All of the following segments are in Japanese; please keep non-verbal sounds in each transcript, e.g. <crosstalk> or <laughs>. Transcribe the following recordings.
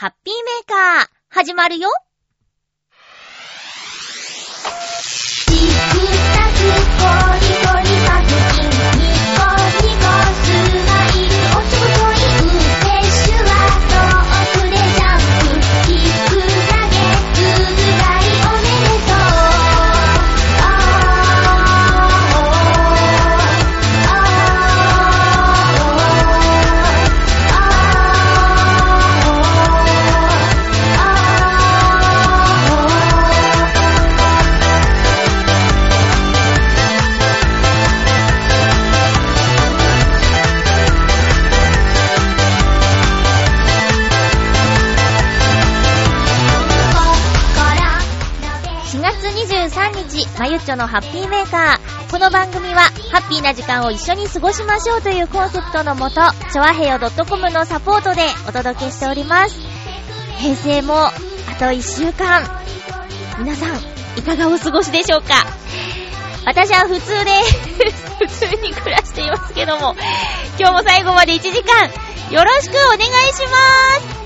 ハッピーメーカー、始まるよ。ゆっちょのハッピーメーカー。この番組は、ハッピーな時間を一緒に過ごしましょうというコンセプトのもと、ちょわへよ .com のサポートでお届けしております。平成も、あと1週間。皆さん、いかがお過ごしでしょうか？私は普通で、<laughs> 普通に暮らしていますけども、今日も最後まで1時間、よろしくお願いします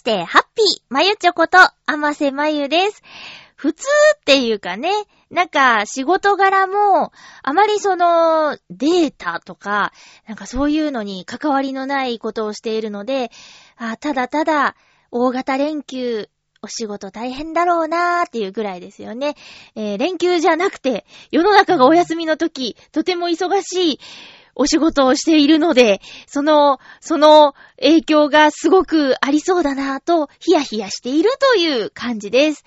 して、ハッピー、まゆちょこと、あませまゆです。普通っていうかね、なんか仕事柄も、あまりその、データとか、なんかそういうのに関わりのないことをしているので、あただただ、大型連休、お仕事大変だろうなーっていうぐらいですよね。えー連休じゃなくて、世の中がお休みの時、とても忙しいお仕事をしているので、その、その影響がすごくありそうだなぁと、ヒヤヒヤしているという感じです。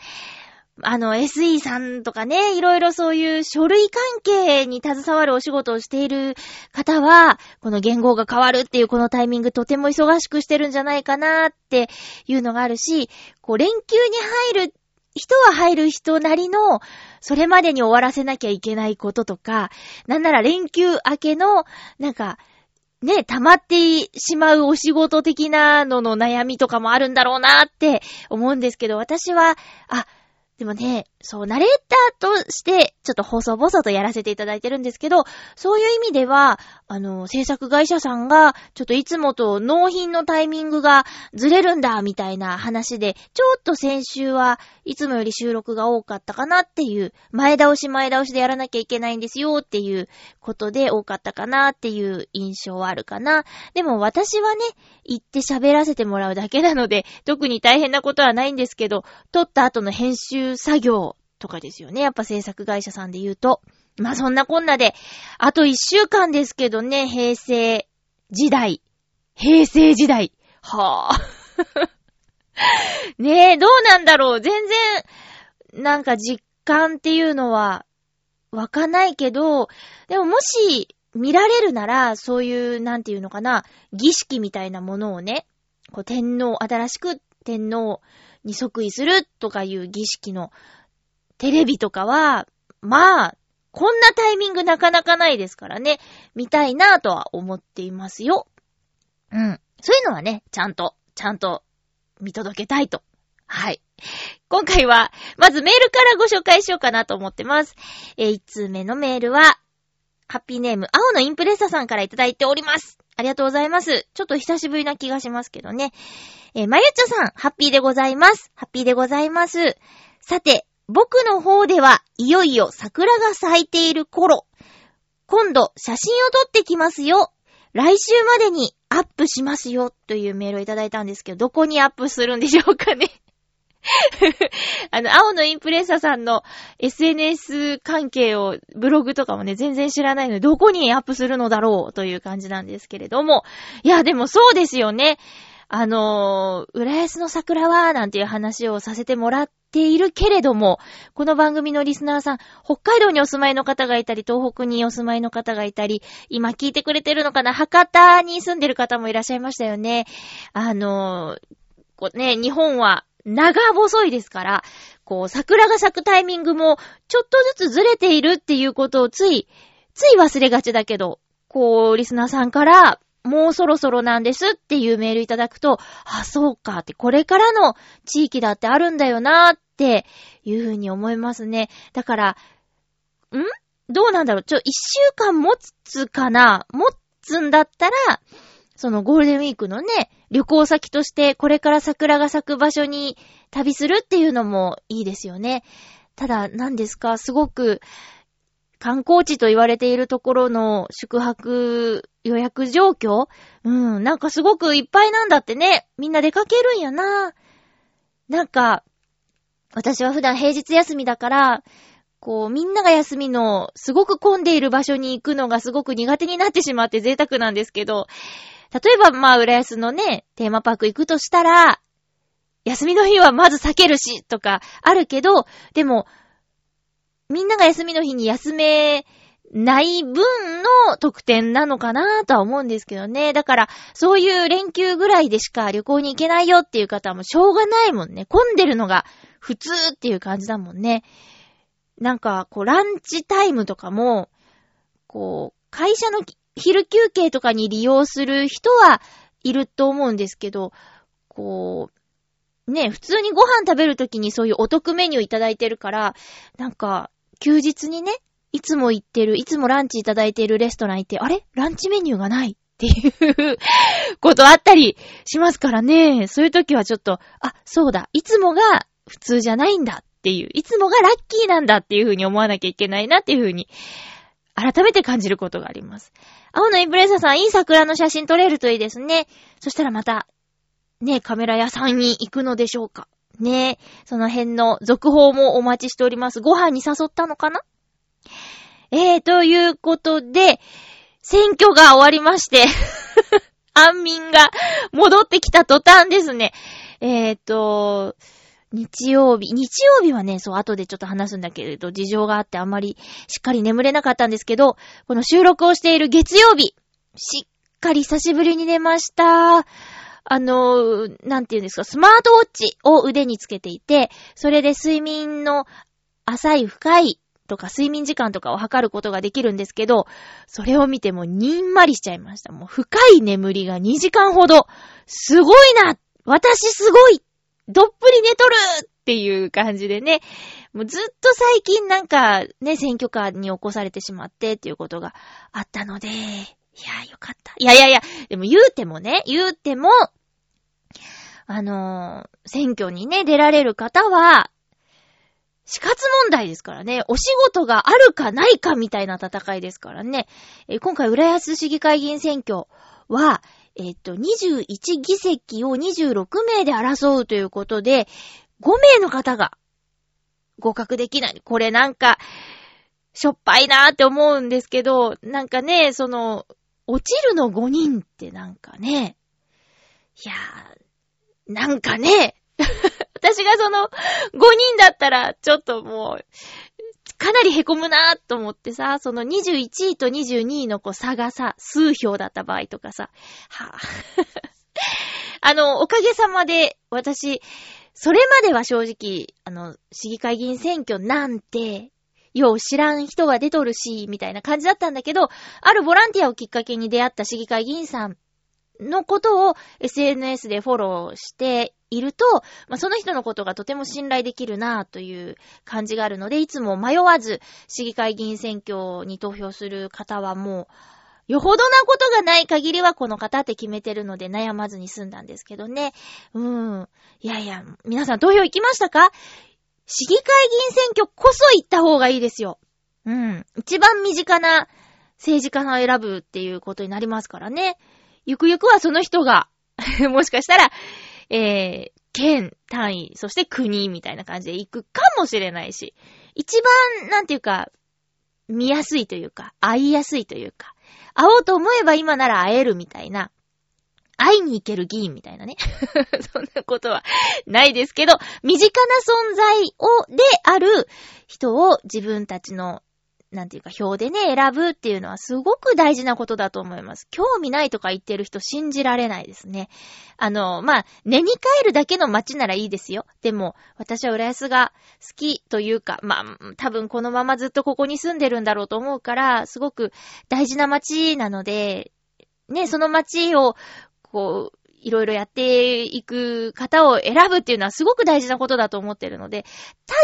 あの、SE さんとかね、いろいろそういう書類関係に携わるお仕事をしている方は、この言語が変わるっていうこのタイミングとても忙しくしてるんじゃないかなっていうのがあるし、こう、連休に入る人は入る人なりの、それまでに終わらせなきゃいけないこととか、なんなら連休明けの、なんか、ね、溜まってしまうお仕事的なのの悩みとかもあるんだろうなって思うんですけど、私は、あ、でもね、そう、ナレーターとして、ちょっと細々とやらせていただいてるんですけど、そういう意味では、あの、制作会社さんが、ちょっといつもと納品のタイミングがずれるんだ、みたいな話で、ちょっと先週はいつもより収録が多かったかなっていう、前倒し前倒しでやらなきゃいけないんですよっていうことで多かったかなっていう印象はあるかな。でも私はね、行って喋らせてもらうだけなので、特に大変なことはないんですけど、撮った後の編集作業とかですよね。やっぱ制作会社さんで言うと。まあそんなこんなで、あと一週間ですけどね、平成時代。平成時代。はぁ。<laughs> ねえ、どうなんだろう。全然、なんか実感っていうのは、わかないけど、でももし、見られるなら、そういう、なんていうのかな、儀式みたいなものをね、こう天皇、新しく天皇に即位するとかいう儀式のテレビとかは、まあ、こんなタイミングなかなかないですからね、見たいなぁとは思っていますよ。うん。そういうのはね、ちゃんと、ちゃんと見届けたいと。はい。今回は、まずメールからご紹介しようかなと思ってます。えー、1通目のメールは、ハッピーネーム、青のインプレッサさんからいただいております。ありがとうございます。ちょっと久しぶりな気がしますけどね。えーまゆっちょさん、ハッピーでございます。ハッピーでございます。さて、僕の方ではいよいよ桜が咲いている頃。今度、写真を撮ってきますよ。来週までにアップしますよ。というメールをいただいたんですけど、どこにアップするんでしょうかね。<laughs> あの、青のインプレッサさんの SNS 関係を、ブログとかもね、全然知らないので、どこにアップするのだろうという感じなんですけれども。いや、でもそうですよね。あのー、浦安の桜は、なんていう話をさせてもらってているけれども、この番組のリスナーさん、北海道にお住まいの方がいたり、東北にお住まいの方がいたり、今聞いてくれてるのかな博多に住んでる方もいらっしゃいましたよね。あの、こうね、日本は長細いですから、こう、桜が咲くタイミングも、ちょっとずつずれているっていうことをつい、つい忘れがちだけど、こう、リスナーさんから、もうそろそろなんですっていうメールいただくと、あ、そうかって、これからの地域だってあるんだよなっっていうふうに思いますね。だから、ん？どうなんだろう？ちょ、一週間持つかな？持つんだったら、そのゴールデンウィークのね、旅行先としてこれから桜が咲く場所に旅するっていうのもいいですよね。ただ、何ですか、すごく観光地と言われているところの宿泊予約状況？うん、なんかすごくいっぱいなんだってね。みんな出かけるんやな。なんか、私は普段平日休みだから、こう、みんなが休みの、すごく混んでいる場所に行くのがすごく苦手になってしまって贅沢なんですけど、例えば、まあ、浦安のね、テーマパーク行くとしたら、休みの日はまず避けるし、とか、あるけど、でも、みんなが休みの日に休めない分の特典なのかなとは思うんですけどね。だから、そういう連休ぐらいでしか旅行に行けないよっていう方もしょうがないもんね。混んでるのが普通っていう感じだもんね。なんか、こう、ランチタイムとかも、こう、会社の昼休憩とかに利用する人はいると思うんですけど、こう、ね、普通にご飯食べるときにそういうお得メニューいただいてるから、なんか、休日にね、いつも行ってる、いつもランチいただいてるレストラン行って、あれ？ランチメニューがないっていう <laughs> ことあったりしますからね。そういう時はちょっと、あ、そうだ、いつもが普通じゃないんだっていう、いつもがラッキーなんだっていう風に思わなきゃいけないなっていう風に、改めて感じることがあります。青のインプレッサーさん、いい桜の写真撮れるといいですね。そしたらまた、ね、カメラ屋さんに行くのでしょうか。ねその辺の続報もお待ちしております。ご飯に誘ったのかな？えー、ということで、選挙が終わりまして、<laughs> 安民が戻ってきた途端ですね。えーと、日曜日、日曜日はね、そう、後でちょっと話すんだけれど、事情があってあんまりしっかり眠れなかったんですけど、この収録をしている月曜日、しっかり久しぶりに寝ました。あの、なんていうんですか、スマートウォッチを腕につけていて、それで睡眠の浅い深いとか睡眠時間とかを測ることができるんですけど、それを見てもにんまりしちゃいました。もう深い眠りが2時間ほど。すごいな私すごいどっぷり寝とるっていう感じでね。もうずっと最近なんかね、選挙カーに起こされてしまってっていうことがあったので、いや、よかった。いやいやいや、でも言うてもね、言うても、あのー選挙にね、出られる方は、死活問題ですからね。お仕事があるかないかみたいな戦いですからね。え今回、浦安市議会議員選挙は、えっと、21議席を26名で争うということで、5名の方が合格できない。これなんか、しょっぱいなーって思うんですけど、なんかね、その、落ちるの5人ってなんかね、いやー、なんかね、<laughs> 私がその5人だったら、ちょっともう、かなり凹むなーと思ってさ、その21位と22位のこう差がさ、数票だった場合とかさ、はぁ、<laughs> あの、おかげさまで、私、それまでは正直、あの、市議会議員選挙なんて、よう知らん人が出とるし、みたいな感じだったんだけど、あるボランティアをきっかけに出会った市議会議員さんのことを SNS でフォローしていると、まあ、その人のことがとても信頼できるなという感じがあるので、いつも迷わず市議会議員選挙に投票する方はもうよほどなことがない限りはこの方って決めてるので悩まずに済んだんですけどね。うん。いやいや、皆さん投票行きましたか？市議会議員選挙こそ行った方がいいですよ。うん。一番身近な政治家さんを選ぶっていうことになりますからね。ゆくゆくはその人が <laughs> もしかしたら、えー、県単位、そして国みたいな感じで行くかもしれないし、一番、なんていうか、見やすいというか、会いやすいというか、会おうと思えば今なら会えるみたいな、会いに行ける議員みたいなね。<laughs> そんなことはないですけど、身近な存在を、である人を自分たちのなんていうか、表でね、選ぶっていうのはすごく大事なことだと思います。興味ないとか言ってる人信じられないですね。あの、まあ、寝に帰るだけの街ならいいですよ。でも、私は浦安が好きというか、まあ、多分このままずっとここに住んでるんだろうと思うから、すごく大事な街なので、ね、その街を、こう、いろいろやっていく方を選ぶっていうのはすごく大事なことだと思ってるので、ただ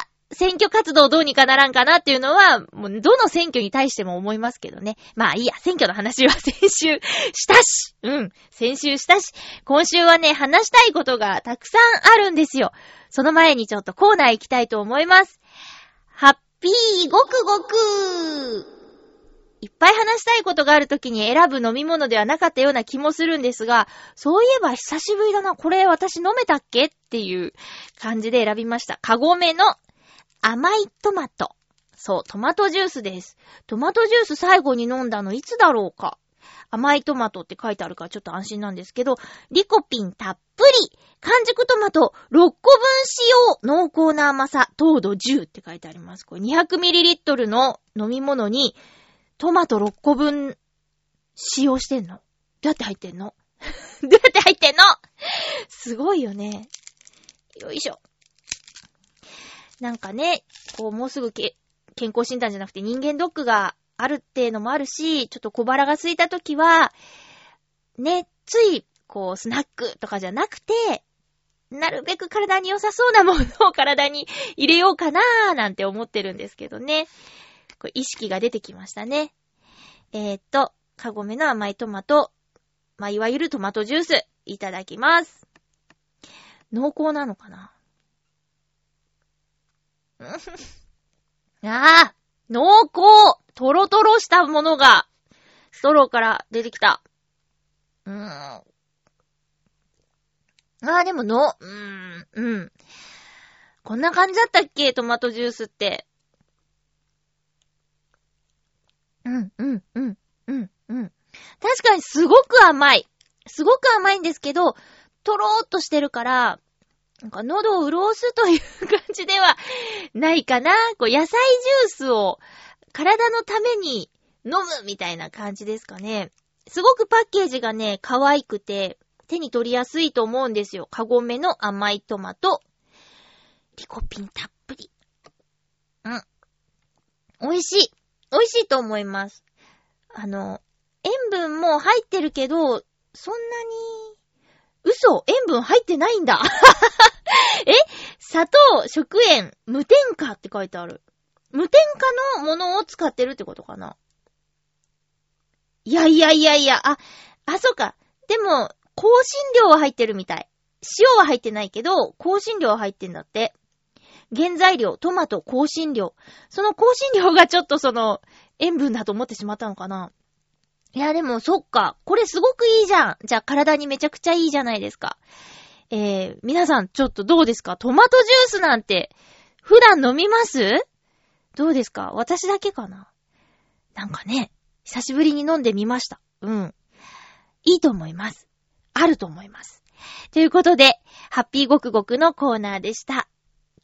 ただ、選挙活動どうにかならんかなっていうのは、もうどの選挙に対しても思いますけどね。まあいいや、選挙の話は先週したし、うん、先週したし、今週はね、話したいことがたくさんあるんですよ。その前にちょっとコーナー行きたいと思います。ハッピーごくごくいっぱい話したいことがあるときに選ぶ飲み物ではなかったような気もするんですが、そういえば久しぶりだな、これ私飲めたっけ？っていう感じで選びました。カゴメの甘いトマト。そう、トマトジュースです。トマトジュース最後に飲んだのいつだろうか。甘いトマトって書いてあるからちょっと安心なんですけど、リコピンたっぷり完熟トマト6個分使用濃厚な甘さ糖度10って書いてあります。これ 200ml の飲み物にトマト6個分使用してんのどうやって入ってんの？<laughs> どうやって入ってんの？すごいよね。よいしょ。なんかね、こう、もうすぐけ、健康診断じゃなくて人間ドックがあるっていうのもあるし、ちょっと小腹が空いた時は、ね、つい、こう、スナックとかじゃなくて、なるべく体に良さそうなものを <laughs> 体に入れようかなーなんて思ってるんですけどね。これ意識が出てきましたね。えー、っと、カゴメの甘いトマト、まあ、いわゆるトマトジュース、いただきます。濃厚なのかな <laughs> ああ濃厚トロトロしたものが、ストローから出てきた。うーん。ああ、でもの、うーん、うん。こんな感じだったっけ？トマトジュースって。うん、うん、うん、うん、うん。確かにすごく甘い。すごく甘いんですけど、とろーっとしてるから、なんか喉を潤すという感じではないかな。こう野菜ジュースを体のために飲むみたいな感じですかね。すごくパッケージがね、可愛くて手に取りやすいと思うんですよ。カゴメの甘いトマト。リコピンたっぷり。うん。美味しい。美味しいと思います。あの、塩分も入ってるけど、そんなに嘘塩分入ってないんだ <laughs> え？砂糖、食塩、無添加って書いてある。無添加のものを使ってるってことかな？いやいやいやいや、あ、あ、そうか。でも、香辛料は入ってるみたい。塩は入ってないけど、香辛料は入ってんだって。原材料、トマト、香辛料。その香辛料がちょっとその、塩分だと思ってしまったのかな？いや、でも、そっか。これすごくいいじゃん。じゃあ、体にめちゃくちゃいいじゃないですか。えー、皆さん、ちょっとどうですか？トマトジュースなんて、普段飲みます？どうですか？私だけかな？なんかね、久しぶりに飲んでみました。うん。いいと思います。あると思います。ということで、ハッピーごくごくのコーナーでした。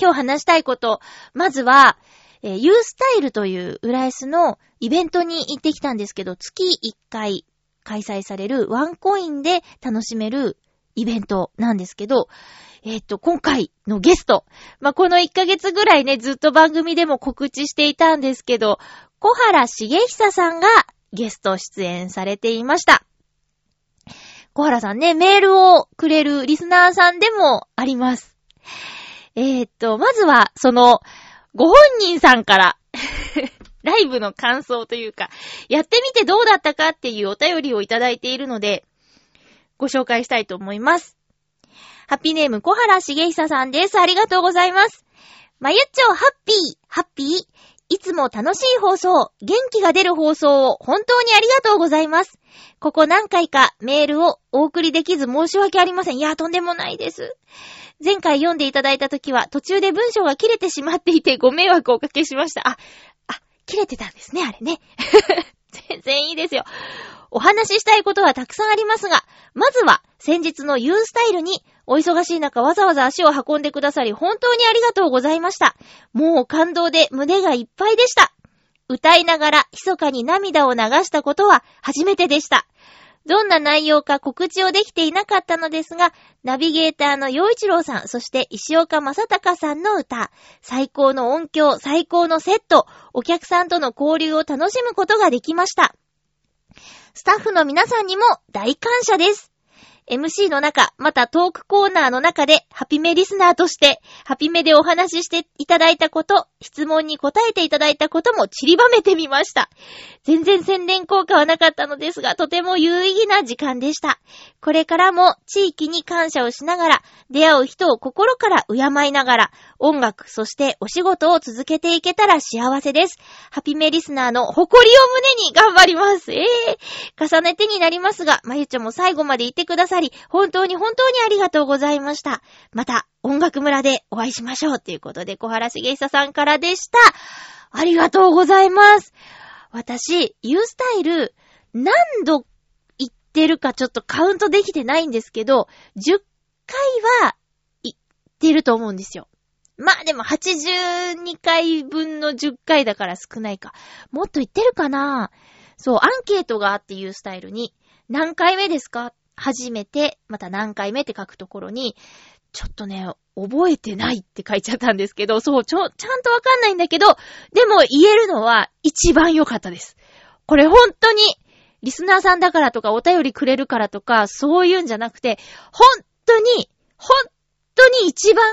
今日話したいこと、まずは、えー、ユースタイルという浦安のイベントに行ってきたんですけど、月1回開催されるワンコインで楽しめるイベントなんですけど、えっ、と、今回のゲスト。まあ、この1ヶ月ぐらいね、ずっと番組でも告知していたんですけど、小原茂久さんがゲスト出演されていました。小原さんね、メールをくれるリスナーさんでもあります。えっ、と、まずは、その、ご本人さんから <laughs> ライブの感想というか、やってみてどうだったかっていうお便りをいただいているので、ご紹介したいと思います。ハッピーネーム小原茂久さんです。ありがとうございます。まゆっちょハッピー、ハッピー。いつも楽しい放送、元気が出る放送を本当にありがとうございます。ここ何回かメールをお送りできず申し訳ありません。いや、とんでもないです。前回読んでいただいた時は途中で文章が切れてしまっていてご迷惑をおかけしました。あ、あ、切れてたんですね、あれね。<laughs> 全然いいですよ。お話ししたいことはたくさんありますが、まずは先日のユースタイルにお忙しい中わざわざ足を運んでくださり本当にありがとうございました。もう感動で胸がいっぱいでした。歌いながら密かに涙を流したことは初めてでした。どんな内容か告知をできていなかったのですが、ナビゲーターの洋一郎さん、そして石岡正隆さんの歌、最高の音響、最高のセット、お客さんとの交流を楽しむことができました。スタッフの皆さんにも大感謝です。MC の中、またトークコーナーの中で、ハピメリスナーとして、ハピメでお話ししていただいたこと、質問に答えていただいたことも散りばめてみました。全然宣伝効果はなかったのですが、とても有意義な時間でした。これからも地域に感謝をしながら、出会う人を心から敬いながら、音楽、そしてお仕事を続けていけたら幸せです。ハピメリスナーの誇りを胸に頑張ります。ええー、重ねてになりますが、まゆちゃんも最後まで言ってくださいり、本当に本当にありがとうございました。また、音楽村でお会いしましょう。ということで、小原茂久さんからでした。ありがとうございます。私、ユースタイル、何度行ってるかちょっとカウントできてないんですけど、10回は行ってると思うんですよ。まあでも82回分の10回だから少ないか。もっと行ってるかなそう、アンケートがあってユースタイルに、何回目ですか？初めて、また何回目って書くところに、ちょっとね、覚えてないって書いちゃったんですけど、そう、ちょ、ちゃんとわかんないんだけど、でも言えるのは一番良かったです。これ本当に、リスナーさんだからとか、お便りくれるからとか、そういうんじゃなくて、本当に、本当に一番、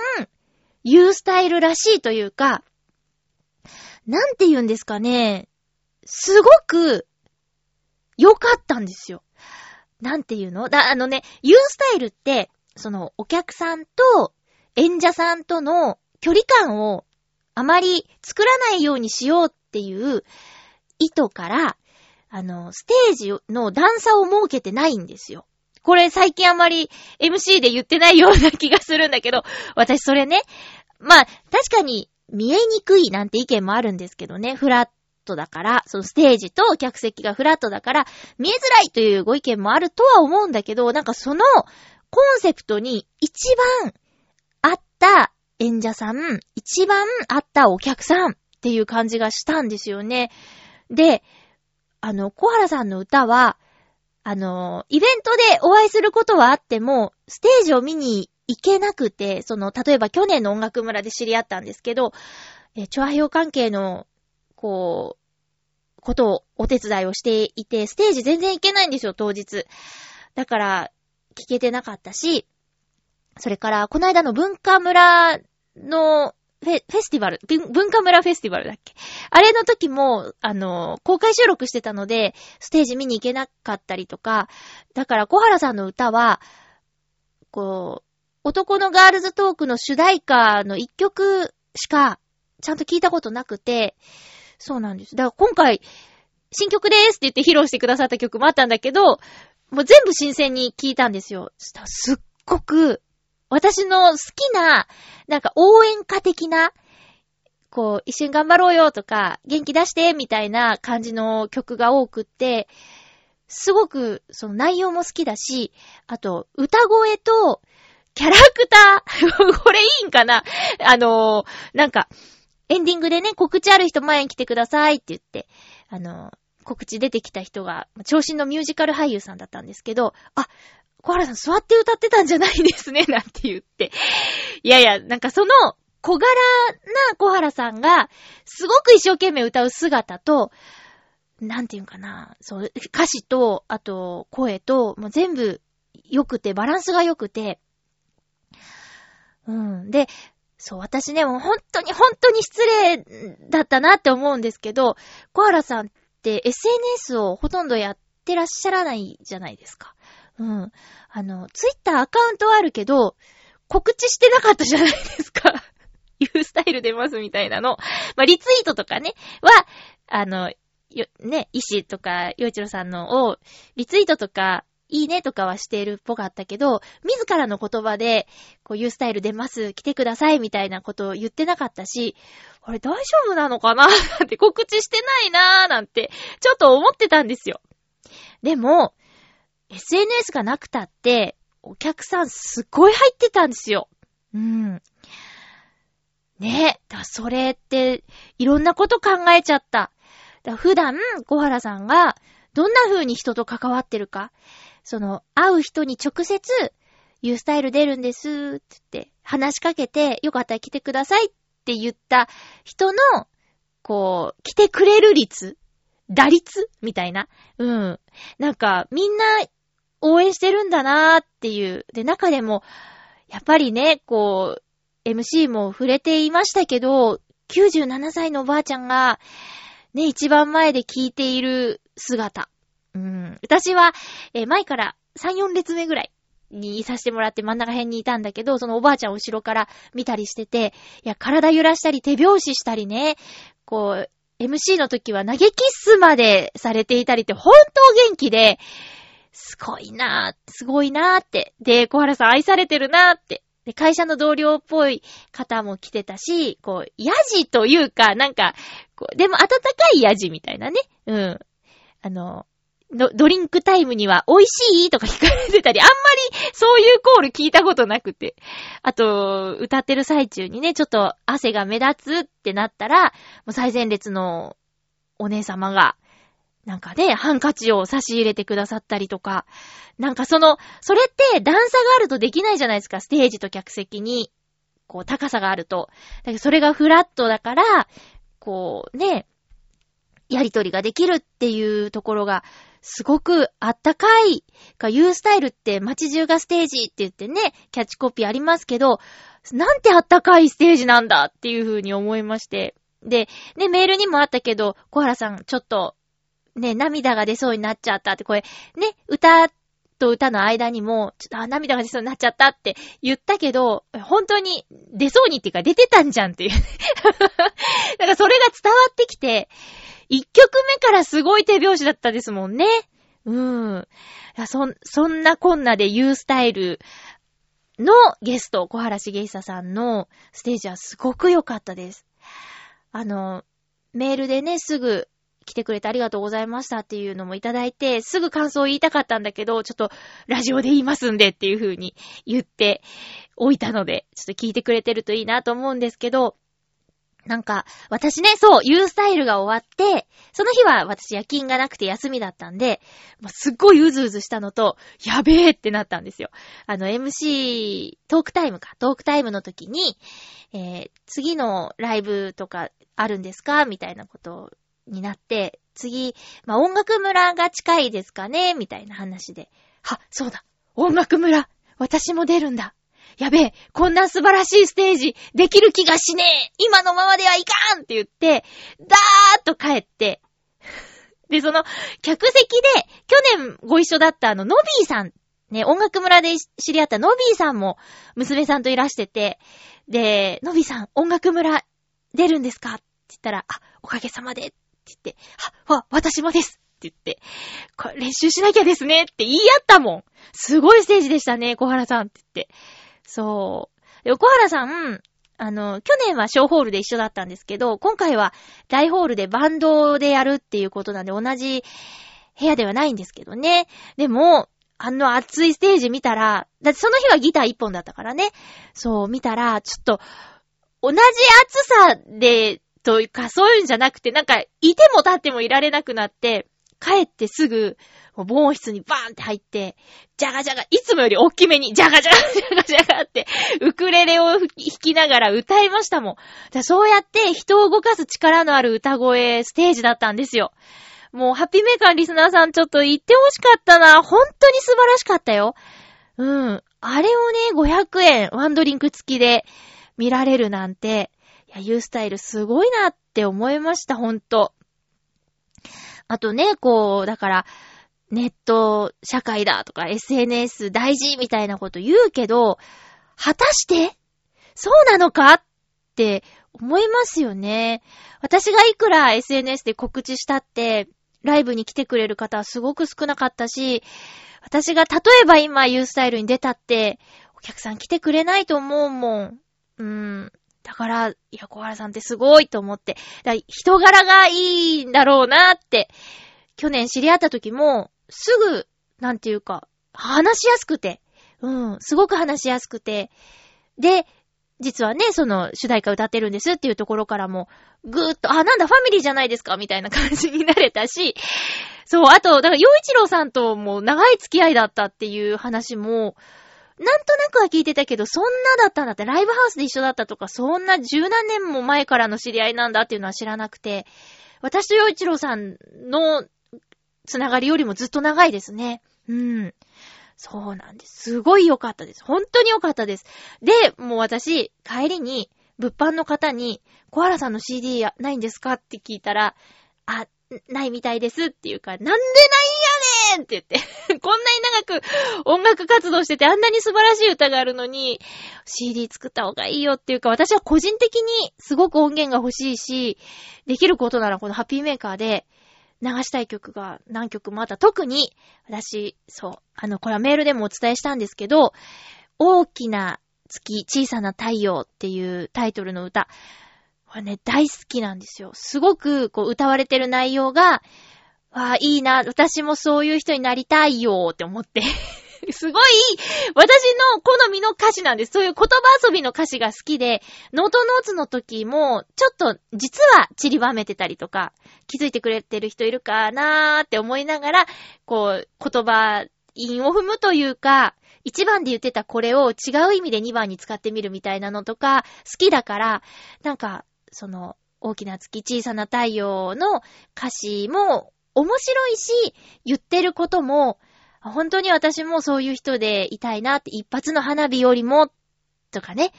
ユースタイルらしいというか、なんて言うんですかね、すごく、良かったんですよ。なんて言うの？だ、あのね、ユースタイルって、その、お客さんと演者さんとの距離感をあまり作らないようにしようっていう意図から、あの、ステージの段差を設けてないんですよ。これ最近あまり MC で言ってないような気がするんだけど、私それね、まあ、確かに見えにくいなんて意見もあるんですけどね、フラットだから、そのステージと客席がフラットだから、見えづらいというご意見もあるとは思うんだけど、なんかそのコンセプトに一番合った演者さん、一番合ったお客さんっていう感じがしたんですよね。で、あの、小原さんの歌は、あの、イベントでお会いすることはあっても、ステージを見に行けなくて、その、例えば去年の音楽村で知り合ったんですけど、え、調和表関係の、こう、ことをお手伝いをしていて、ステージ全然行けないんですよ、当日。だから、聞けてなかったし、それから、この間の文化村のフェ、フェスティバル、文化村フェスティバルだっけ？あれの時も、あの、公開収録してたので、ステージ見に行けなかったりとか、だから小原さんの歌は、こう、男のガールズトークの主題歌の一曲しか、ちゃんと聞いたことなくて、そうなんです。だから今回、新曲ですって言って披露してくださった曲もあったんだけど、もう全部新鮮に聞いたんですよ。すっごく、私の好きな、なんか応援歌的な、こう、一緒に頑張ろうよとか、元気出してみたいな感じの曲が多くって、すごく、その内容も好きだし、あと、歌声と、キャラクター <laughs> これいいんかな？あのー、なんか、エンディングでね、告知ある人前に来てくださいって言って、あの、告知出てきた人が、長身のミュージカル俳優さんだったんですけど、あ、小原さん座って歌ってたんじゃないですね、<laughs> なんて言って。いやいや、なんかその小柄な小原さんが、すごく一生懸命歌う姿と、なんて言うんかな、そう、歌詞と、あと、声と、もう全部良くて、バランスが良くて、うん。で、そう、私ね、もう本当に本当に失礼だったなって思うんですけど、小原さんって SNS をほとんどやってらっしゃらないじゃないですか。うん。あの、ツイッターアカウントはあるけど、告知してなかったじゃないですか。<laughs> ユースタイル出ますみたいなの。まあ、リツイートとかね、は、あの、よ、ね、石とか、洋一郎さんのを、リツイートとか、いいねとかはしているっぽかったけど、自らの言葉で、こう、ユースタイル出ます、来てくださいみたいなことを言ってなかったし、あれ大丈夫なのかななんて告知してないなーなんて、ちょっと思ってたんですよ。でも、SNS がなくたって、お客さんすっごい入ってたんですよ。うん。ねえ。だそれって、いろんなこと考えちゃった。だ普段、小原さんが、どんな風に人と関わってるか。その、会う人に直接、ユースタイル出るんです、って言って、話しかけて、よかったら来てくださいって言った人の、こう、来てくれる率打率みたいな。うん。なんか、みんな、応援してるんだなーっていう。で、中でも、やっぱりね、こう、MC も触れていましたけど、97歳のおばあちゃんが、ね、一番前で聞いている姿。うん。私は、えー前から3、4列目ぐらいにいさせてもらって真ん中辺にいたんだけど、そのおばあちゃんを後ろから見たりしてて、いや、体揺らしたり手拍子したりね、こう、MC の時は投げキッスまでされていたりって、本当元気で、すごいなぁ、すごいなぁって。で、小原さん愛されてるなぁって。で、会社の同僚っぽい方も来てたし、こう、ヤジというか、なんか、こうでも温かいヤジみたいなね。うん。あの、ドドリンクタイムには美味しい？とか聞かれてたり、あんまりそういうコール聞いたことなくて。あと、歌ってる最中にね、ちょっと汗が目立つってなったら、もう最前列のお姉様が、なんかね、ハンカチを差し入れてくださったりとか、なんかその、それって段差があるとできないじゃないですか、ステージと客席に、こう、高さがあると。だけどそれがフラットだから、こう、ね、やりとりができるっていうところが、すごくあったかい。か、ユースタイルって街中がステージって言ってね、キャッチコピーありますけど、なんてあったかいステージなんだっていうふうに思いまして。で、ね、メールにもあったけど、小原さん、ちょっと、ね、涙が出そうになっちゃったって、これ、ね、歌と歌の間にも、ちょっと、あ、涙が出そうになっちゃったって言ったけど、本当に出そうにっていうか出てたんじゃんっていう。<laughs> だからそれが伝わってきて、一曲目からすごい手拍子だったですもんね。うん。いやそん、そんなこんなで U スタイルのゲスト、小原茂久さんのステージはすごく良かったです。あの、メールでね、すぐ来てくれてありがとうございましたっていうのもいただいて、すぐ感想を言いたかったんだけど、ちょっとラジオで言いますんでっていう風に言っておいたので、ちょっと聞いてくれてるといいなと思うんですけど、なんか、私ね、そう、U スタイルが終わって、その日は私夜勤がなくて休みだったんで、すっごいうずうずしたのと、やべえってなったんですよ。あの、MC、トークタイムか、トークタイムの時に、えー、次のライブとかあるんですか？みたいなことになって、次、まあ、音楽村が近いですかね？みたいな話で。は、そうだ音楽村私も出るんだやべえこんな素晴らしいステージできる気がしねえ今のままではいかんって言って、ダーッと帰って、で、その、客席で、去年ご一緒だったあの、ノビーさん、ね、音楽村で知り合ったノビーさんも、娘さんといらしてて、で、ノビーさん、音楽村出るんですか？って言ったら、あ、おかげさまで、って言って、あ、わ、私もですって言って、これ練習しなきゃですねって言い合ったもん。すごいステージでしたね、小原さんって言って。そう。で、小原さん、あの、去年は小ホールで一緒だったんですけど、今回は大ホールでバンドでやるっていうことなんで、同じ部屋ではないんですけどね。でも、あの熱いステージ見たら、だってその日はギター一本だったからね。そう、見たら、ちょっと、同じ熱さで、というか、そういうんじゃなくて、なんか、いても立ってもいられなくなって、帰ってすぐ、もう防音室にバーンって入って、ジャガジャガ、いつもより大きめに、ジャガジャガ、ジャガジャガって、ウクレレを弾きながら歌いましたもん。だそうやって人を動かす力のある歌声、ステージだったんですよ。もう、ハッピーメーカーリスナーさんちょっと言ってほしかったな。本当に素晴らしかったよ。うん。あれをね、500円、ワンドリンク付きで、見られるなんて、いや、ユースタイルすごいなって思いました、ほんと。あとね、こう、だから、ネット社会だとか SNS 大事みたいなこと言うけど、果たしてそうなのかって思いますよね。私がいくら SNS で告知したって、ライブに来てくれる方はすごく少なかったし、私が例えば今ユースタイルに出たって、お客さん来てくれないと思うもん。うん。だから、いや、小原さんってすごいと思って。だ人柄がいいんだろうなって。去年知り合った時も、すぐ、なんていうか、話しやすくて。うん、すごく話しやすくて。で、実はね、その、主題歌歌ってるんですっていうところからも、ぐーっと、あ、なんだ、ファミリーじゃないですかみたいな感じになれたし、そう、あと、だから、洋一郎さんとも長い付き合いだったっていう話も、なんとなくは聞いてたけど、そんなだったんだって、ライブハウスで一緒だったとか、そんな十何年も前からの知り合いなんだっていうのは知らなくて、私と洋一郎さんのつながりよりもずっと長いですね。うん。そうなんです。すごい良かったです。本当に良かったです。で、もう私、帰りに、物販の方に、小原さんの CD ないんですか？って聞いたら、あ、ないみたいですっていうか、なんでないんやねんって言って。<laughs> こんなに長く音楽活動しててあんなに素晴らしい歌があるのに、CD 作った方がいいよっていうか、私は個人的にすごく音源が欲しいし、できることならこのハッピーメーカーで、流したい曲が何曲もあった。特に、私、そう、あの、これはメールでもお伝えしたんですけど、大きな月、小さな太陽っていうタイトルの歌。これね、大好きなんですよ。すごく、こう、歌われてる内容が、わあ、いいな、私もそういう人になりたいよーって思って <laughs> すごい、私の好みの歌詞なんです。そういう言葉遊びの歌詞が好きで、ノートノーツの時も、ちょっと、実は散りばめてたりとか、気づいてくれてる人いるかなーって思いながら、こう、言葉、韻を踏むというか、一番で言ってたこれを違う意味で二番に使ってみるみたいなのとか、好きだから、なんか、その、大きな月、小さな太陽の歌詞も面白いし、言ってることも、本当に私もそういう人でいたいなって、一発の花火よりも、とかね。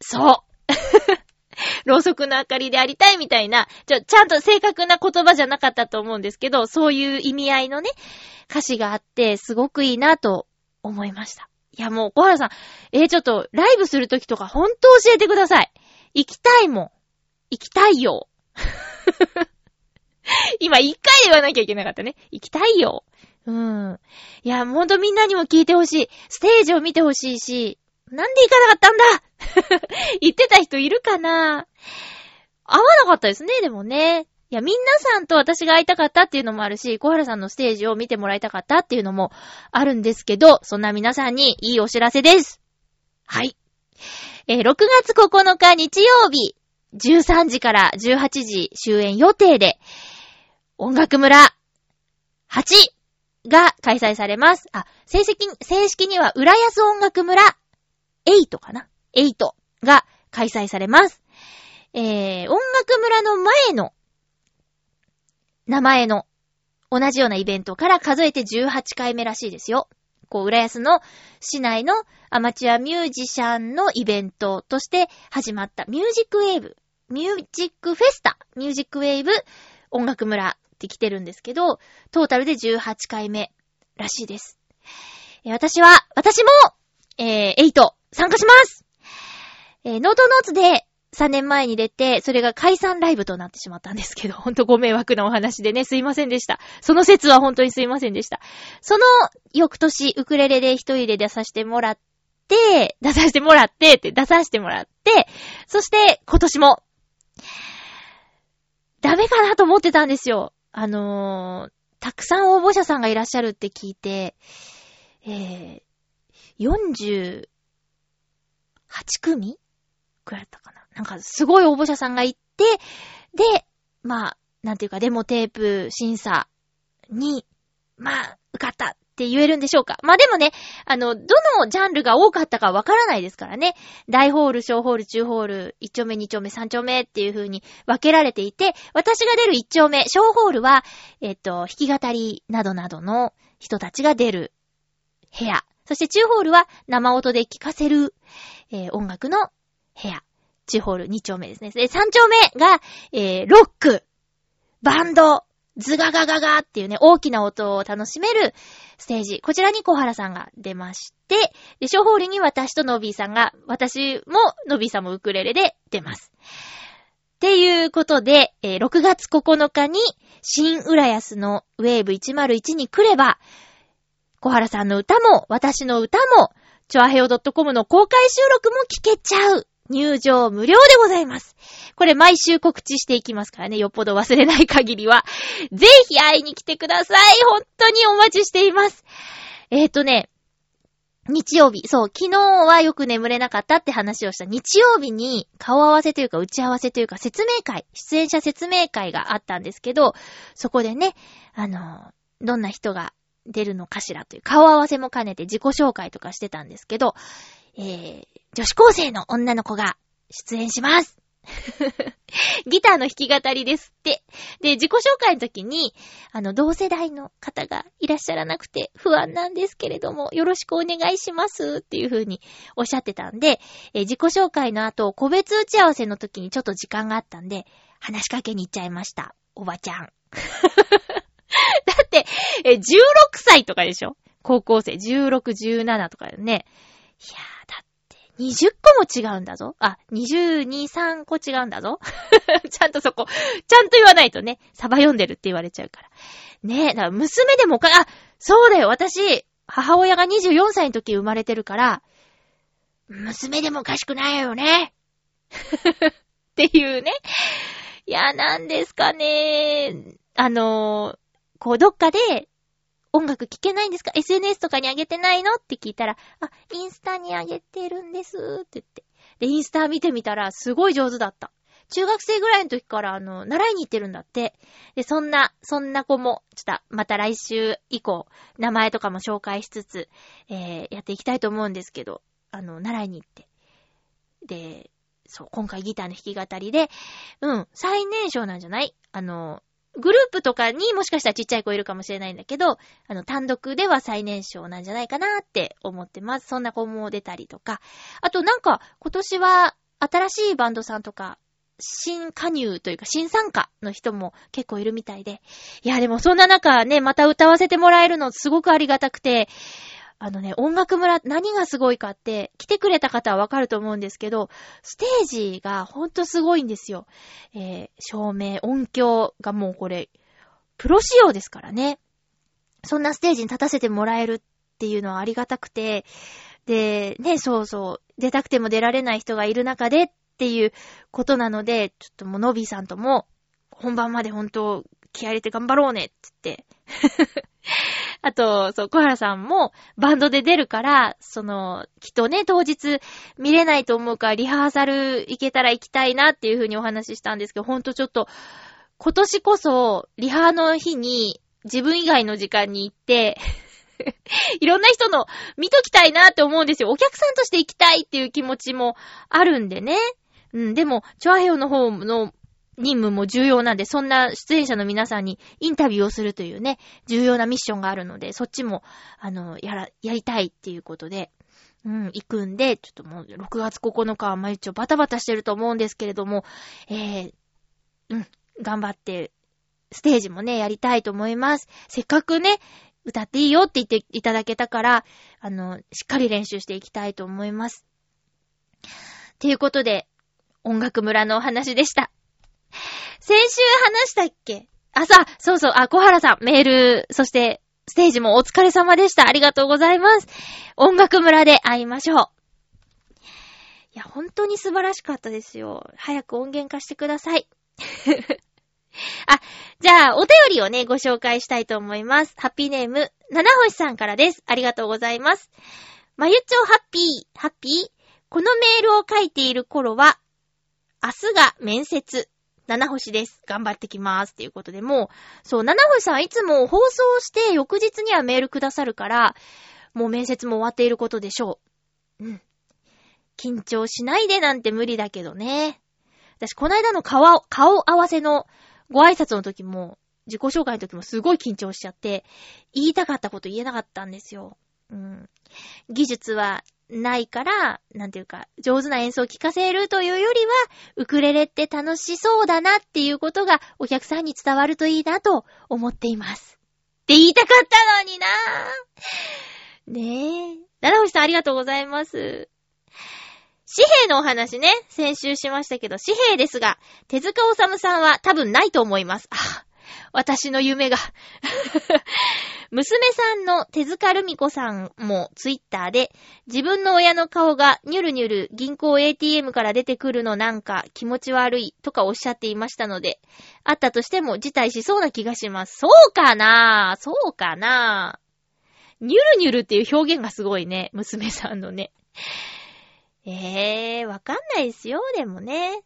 そうろうそくの明かりでありたいみたいな、ちょ、ちゃんと正確な言葉じゃなかったと思うんですけど、そういう意味合いのね、歌詞があって、すごくいいなと思いました。いや、もう、小原さん、えー、ちょっと、ライブするときとか、ほんと教えてください。行きたいもん。行きたいよ。<laughs> 今、一回言わなきゃいけなかったね。行きたいよ。うん。いや、ほんとみんなにも聞いてほしい。ステージを見てほしいし、なんで行かなかったんだ？<laughs> 言ってた人いるかな？会わなかったですね、でもね。いや、みんなさんと私が会いたかったっていうのもあるし、小原さんのステージを見てもらいたかったっていうのもあるんですけど、そんな皆さんにいいお知らせです。はい。えー、6月9日日曜日、13時から18時終演予定で、音楽村8が開催されます。あ、正式に、正式には浦安音楽村8かな ?8 が開催されます。えー、音楽村の前の名前の同じようなイベントから数えて18回目らしいですよ。こう、浦安の市内のアマチュアミュージシャンのイベントとして始まったミュージックウェーブ、ミュージックフェスタ、ミュージックウェーブ音楽村ってきてるんですけど、トータルで18回目らしいです。えー、私は、私も、えー、8参加しますえー、ノートノーツで3年前に出て、それが解散ライブとなってしまったんですけど、ほんとご迷惑なお話でね、すいませんでした。その説は本当にすいませんでした。その翌年、ウクレレで一人で出させてもらって、出させてもらってって、出させてもらって、そして今年も、ダメかなと思ってたんですよ。あのー、たくさん応募者さんがいらっしゃるって聞いて、えー、48組くらいだったかな。なんか、すごい応募者さんがいて、で、まあ、なんていうか、デモテープ審査に、まあ、受かったって言えるんでしょうか？まあでもね、あの、どのジャンルが多かったかわからないですからね。大ホール、小ホール、中ホール、1丁目、2丁目、3丁目っていう風に分けられていて、私が出る1丁目、小ホールは、えっと、弾き語りなどなどの人たちが出る部屋。そして中ホールは生音で聴かせる、えー、音楽の部屋。チホール2丁目ですね。で、3丁目が、えー、ロック、バンド、ズガガガガっていうね、大きな音を楽しめるステージ。こちらに小原さんが出まして、で、ショーホールに私とノビーさんが、私もノビーさんもウクレレで出ます。っていうことで、えー、6月9日に、新浦安のウェーブ101に来れば、小原さんの歌も、私の歌も、チョアヘオ .com の公開収録も聞けちゃう。入場無料でございます。これ毎週告知していきますからね、よっぽど忘れない限りは。ぜひ会いに来てください。本当にお待ちしています。えっ、ー、とね、日曜日、そう、昨日はよく眠れなかったって話をした日曜日に顔合わせというか打ち合わせというか説明会、出演者説明会があったんですけど、そこでね、あの、どんな人が出るのかしらという顔合わせも兼ねて自己紹介とかしてたんですけど、えー、女子高生の女の子が出演します。<laughs> ギターの弾き語りですって。で、自己紹介の時に、あの、同世代の方がいらっしゃらなくて不安なんですけれども、よろしくお願いしますっていう風におっしゃってたんで、え自己紹介の後、個別打ち合わせの時にちょっと時間があったんで、話しかけに行っちゃいました。おばちゃん。<laughs> だって、え、16歳とかでしょ？高校生、16、17とかだよね。いやー、だ20個も違うんだぞ。あ、22、3個違うんだぞ。<laughs> ちゃんとそこ、ちゃんと言わないとね、サバ読んでるって言われちゃうから。ねえ、だから娘でもか、あ、そうだよ、私、母親が24歳の時生まれてるから、娘でもおかしくないよね。<laughs> っていうね。いや、なんですかね。あのこう、どっかで音楽聴けないんですか ?SNS とかに上げてないの？って聞いたら、あ、インスタに上げてるんですって言って。で、インスタ見てみたら、すごい上手だった。中学生ぐらいの時から、あの、習いに行ってるんだって。で、そんな、そんな子も、ちょっと、また来週以降、名前とかも紹介しつつ、えー、やっていきたいと思うんですけど、あの、習いに行って。で、そう、今回ギターの弾き語りで、うん、最年少なんじゃない？あの、グループとかにもしかしたらちっちゃい子いるかもしれないんだけど、あの、単独では最年少なんじゃないかなって思ってます。そんな子も出たりとか。あとなんか、今年は新しいバンドさんとか、新加入というか新参加の人も結構いるみたいで。いや、でもそんな中ね、また歌わせてもらえるのすごくありがたくて、あのね、音楽村、何がすごいかって、来てくれた方はわかると思うんですけど、ステージがほんとすごいんですよ。えー、照明、音響がもうこれ、プロ仕様ですからね。そんなステージに立たせてもらえるっていうのはありがたくて、で、ね、そうそう、出たくても出られない人がいる中でっていうことなので、ちょっともうノビーさんとも、本番まで本当気合入れて頑張ろうねって言って。あと、そう、小原さんもバンドで出るから、その、きっとね、当日見れないと思うから、リハーサル行けたら行きたいなっていう風にお話ししたんですけど、ほんとちょっと、今年こそ、リハの日に自分以外の時間に行って <laughs> いろんな人の見ときたいなって思うんですよ。お客さんとして行きたいっていう気持ちもあるんでね。うん、でも、チョアヘヨの方の任務も重要なんで、そんな出演者の皆さんにインタビューをするというね、重要なミッションがあるので、そっちも、あの、やら、やりたいっていうことで、うん、行くんで、ちょっともう、6月9日は毎日バタバタしてると思うんですけれども、えー、うん、頑張って、ステージもね、やりたいと思います。せっかくね、歌っていいよって言っていただけたから、あの、しっかり練習していきたいと思います。ということで、音楽村のお話でした。先週話したっけ？あ、さ、そうそう、あ、小原さん、メール、そして、ステージもお疲れ様でした。ありがとうございます。音楽村で会いましょう。いや、本当に素晴らしかったですよ。早く音源化してください。<laughs> あ、じゃあ、お便りをね、ご紹介したいと思います。ハッピーネーム、七星さんからです。ありがとうございます。まゆちょハッピー、ハッピーこのメールを書いている頃は、明日が面接、七星です。頑張ってきます。っていうことでもう、そう、七星さんいつも放送して翌日にはメールくださるから、もう面接も終わっていることでしょう。うん。緊張しないでなんて無理だけどね。私、この間の顔、顔合わせのご挨拶の時も、自己紹介の時もすごい緊張しちゃって、言いたかったこと言えなかったんですよ。うん。技術はないから、なんていうか、上手な演奏を聴かせるというよりは、ウクレレって楽しそうだなっていうことがお客さんに伝わるといいなと思っています。って言いたかったのになぁねえ。七星さんありがとうございます。紙幣のお話ね、先週しましたけど、紙幣ですが、手塚治虫さんは多分ないと思います。あ、私の夢が。<laughs> 娘さんの手塚るみ子さんもツイッターで、自分の親の顔がニュルニュル銀行 ATM から出てくるのなんか気持ち悪いとかおっしゃっていましたので、あったとしても辞退しそうな気がします。そうかな？そうかな？ニュルニュルっていう表現がすごいね、娘さんのね。ええー、わかんないですよ、でもね。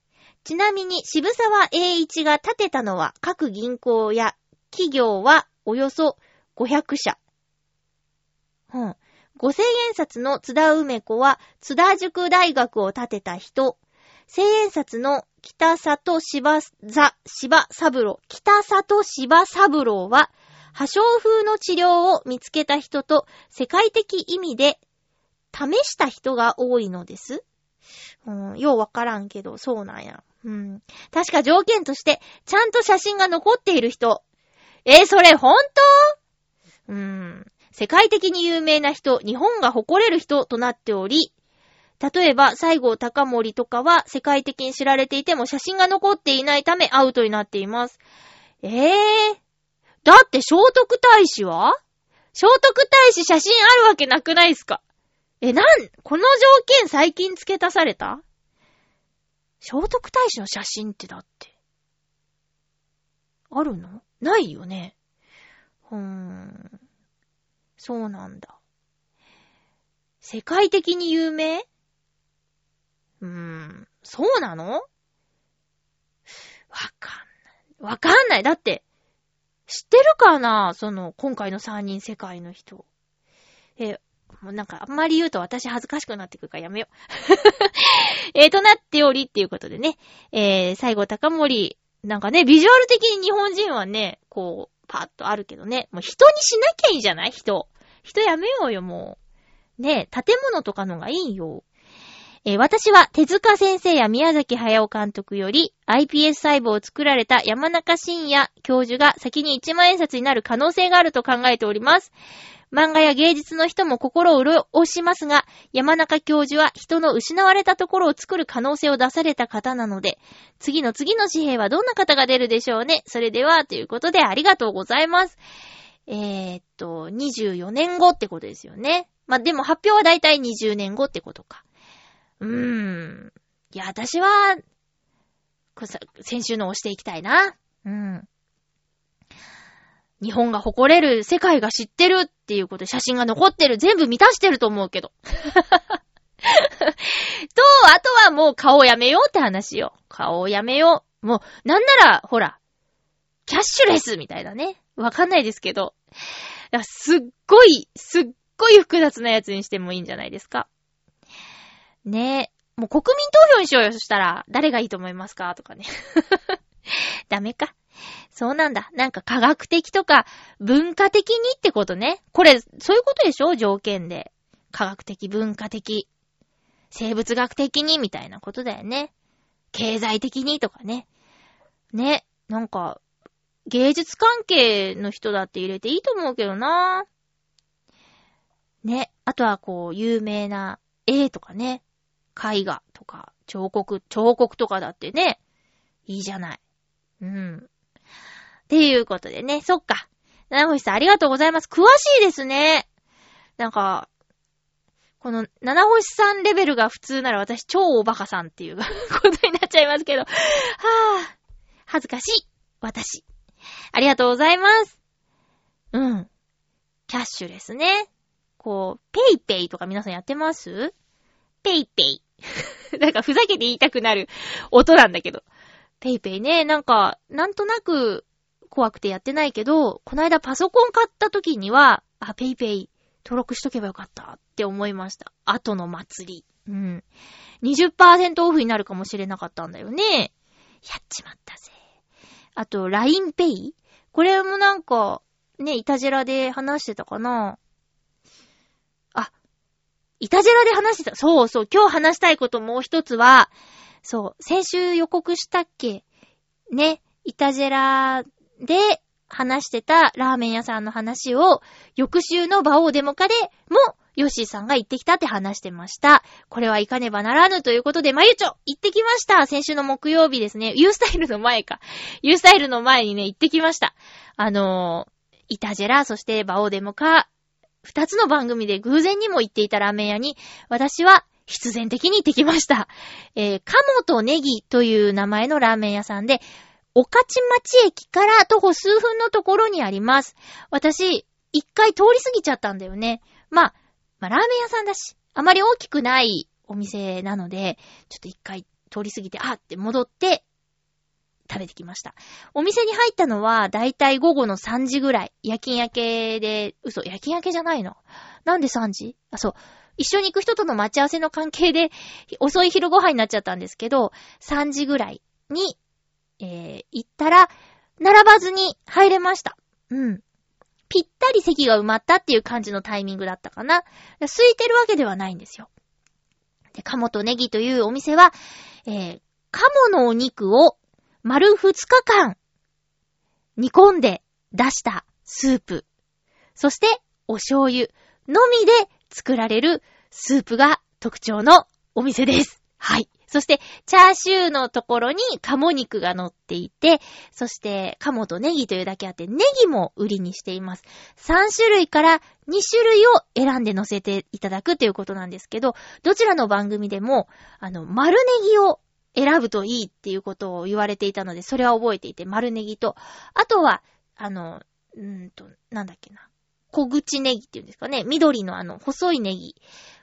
ちなみに、渋沢栄一が建てたのは各銀行や企業はおよそ500社。うん。五千円札の津田梅子は津田塾大学を建てた人。千円札の北里柴座、柴三郎、北里柴三郎は破傷風の治療を見つけた人と世界的意味で試した人が多いのです。うん、ようわからんけど、そうなんや。うん。確か条件として、ちゃんと写真が残っている人。えーそれ本当？うーん。世界的に有名な人、日本が誇れる人となっており、例えば、西郷隆盛とかは世界的に知られていても写真が残っていないためアウトになっています。ええー？だって聖徳太子は？聖徳太子写真あるわけなくないですか？え、なん、この条件最近付け足された？聖徳太子の写真ってだって。あるの？ないよね。うーん。そうなんだ。世界的に有名？うーん。そうなの？わかんない。わかんない。だって、知ってるかな？その、今回の三人世界の人。え、もうなんかあんまり言うと私恥ずかしくなってくるからやめよう。<laughs> えーとなっておりっていうことでね。えー、最後高森、なんかね、ビジュアル的に日本人はね、こう、パッとあるけどね。もう人にしなきゃいいじゃない？人。人やめようよ、もう。ね建物とかのがいいよ。えー私は手塚先生や宮崎駿監督より iPS 細胞を作られた山中伸也教授が先に一万円札になる可能性があると考えております。漫画や芸術の人も心を潤しますが、山中教授は人の失われたところを作る可能性を出された方なので、次の次の紙幣はどんな方が出るでしょうね。それでは、ということでありがとうございます。えー、っと、24年後ってことですよね。まあ、でも発表はだいたい20年後ってことか。うーん。いや、私は、先週の押していきたいな。うん。日本が誇れる、世界が知ってるっていうことで写真が残ってる、全部満たしてると思うけど。<laughs> と、あとはもう顔をやめようって話よ。顔をやめよう。もう、なんなら、ほら、キャッシュレスみたいなね。わかんないですけど。すっごい、すっごい複雑なやつにしてもいいんじゃないですか。ねえ。もう国民投票にしようよ、そしたら。誰がいいと思いますか？とかね。<laughs> ダメか。そうなんだ。なんか科学的とか文化的にってことね。これ、そういうことでしょ？条件で。科学的、文化的、生物学的にみたいなことだよね。経済的にとかね。ね。なんか、芸術関係の人だって入れていいと思うけどなね。あとはこう、有名な絵とかね。絵画とか、彫刻、彫刻とかだってね。いいじゃない。うん。っていうことでね、そっか。七星さんありがとうございます。詳しいですね。なんか、この、七星さんレベルが普通なら私超おバカさんっていう <laughs> ことになっちゃいますけど。はぁ、恥ずかしい。私。ありがとうございます。うん。キャッシュレスね。こう、 PayPayとか皆さんやってます？ PayPay。<laughs> なんかふざけて言いたくなる音なんだけど。 PayPayね、なんか、なんとなく怖くてやってないけど、この間パソコン買った時には、あ、 PayPay登録しとけばよかったって思いました。後の祭り。うん。20%オフになるかもしれなかったんだよね。やっちまったぜ。あと、LINEPay? これもなんか、ね、いたじらで話してたかな。あ、イタジェラで話してた。そうそう、今日話したいこともう一つは、そう、先週予告したっけ？ね、イタジェラで話してたラーメン屋さんの話を、翌週の馬王デモカでも、ヨッシーさんが行ってきたって話してました。これは行かねばならぬということで、まゆちょ行ってきました先週の木曜日ですね。ユースタイルの前か。ユースタイルの前にね、行ってきました。あのー、イタジェラ、そして馬王デモカ、二つの番組で偶然にも行っていたラーメン屋に、私は必然的に行ってきました。えー、カモとネギという名前のラーメン屋さんで、御徒町駅から徒歩数分のところにあります。私、一回通り過ぎちゃったんだよね。まあ、まあ、ラーメン屋さんだし、あまり大きくないお店なので、ちょっと一回通り過ぎて、あって戻って、食べてきました。お店に入ったのは、だいたい午後の3時ぐらい。夜勤明けで、嘘、夜勤明けじゃないの。なんで3時？あ、そう。一緒に行く人との待ち合わせの関係で、遅い昼ご飯になっちゃったんですけど、3時ぐらいにえー、行ったら、並ばずに入れました。うん。ぴったり席が埋まったっていう感じのタイミングだったかな。空いてるわけではないんですよ。で、鴨とネギというお店は、えー、鴨のお肉を丸2日間煮込んで出したスープ。そして、お醤油のみで作られるスープが特徴のお店です。はい。そして、チャーシューのところに鴨肉が乗っていて、そして、鴨とネギというだけあって、ネギも売りにしています。3種類から2種類を選んで乗せていただくということなんですけど、どちらの番組でも、あの、丸ネギを選ぶといいっていうことを言われていたので、それは覚えていて、丸ネギと、あとは、あの、んーと、なんだっけな。小口ネギっていうんですかね。緑のあの、細いネギ。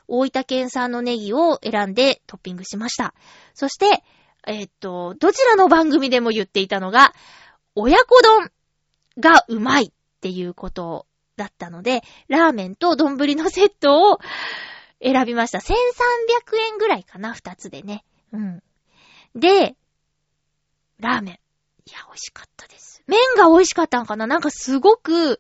大分県産のネギを選んでトッピングしました。そして、え、っと、どちらの番組でも言っていたのが、親子丼がうまいっていうことだったので、ラーメンと丼のセットを選びました。1300円ぐらいかな、二つでね。うん。で、ラーメン。いや、美味しかったです。麺が美味しかったのかななんかすごく、